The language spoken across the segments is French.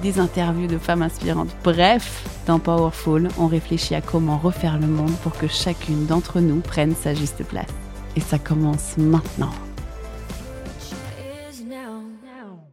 des interviews de femmes inspirantes. Bref, dans Powerful, on réfléchit à comment refaire le monde pour que chacune d'entre nous prenne sa juste place. Et ça commence maintenant.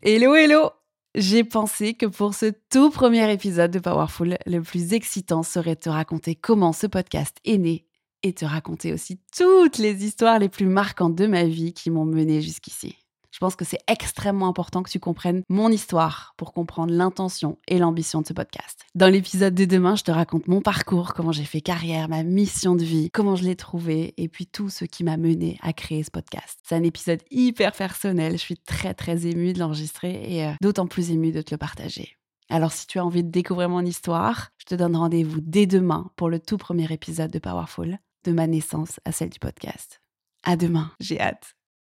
Hello, hello J'ai pensé que pour ce tout premier épisode de Powerful, le plus excitant serait de te raconter comment ce podcast est né et te raconter aussi toutes les histoires les plus marquantes de ma vie qui m'ont mené jusqu'ici. Je pense que c'est extrêmement important que tu comprennes mon histoire pour comprendre l'intention et l'ambition de ce podcast. Dans l'épisode de demain, je te raconte mon parcours, comment j'ai fait carrière, ma mission de vie, comment je l'ai trouvé et puis tout ce qui m'a mené à créer ce podcast. C'est un épisode hyper personnel, je suis très très émue de l'enregistrer et euh, d'autant plus émue de te le partager. Alors si tu as envie de découvrir mon histoire, je te donne rendez-vous dès demain pour le tout premier épisode de Powerful, de ma naissance à celle du podcast. À demain, j'ai hâte.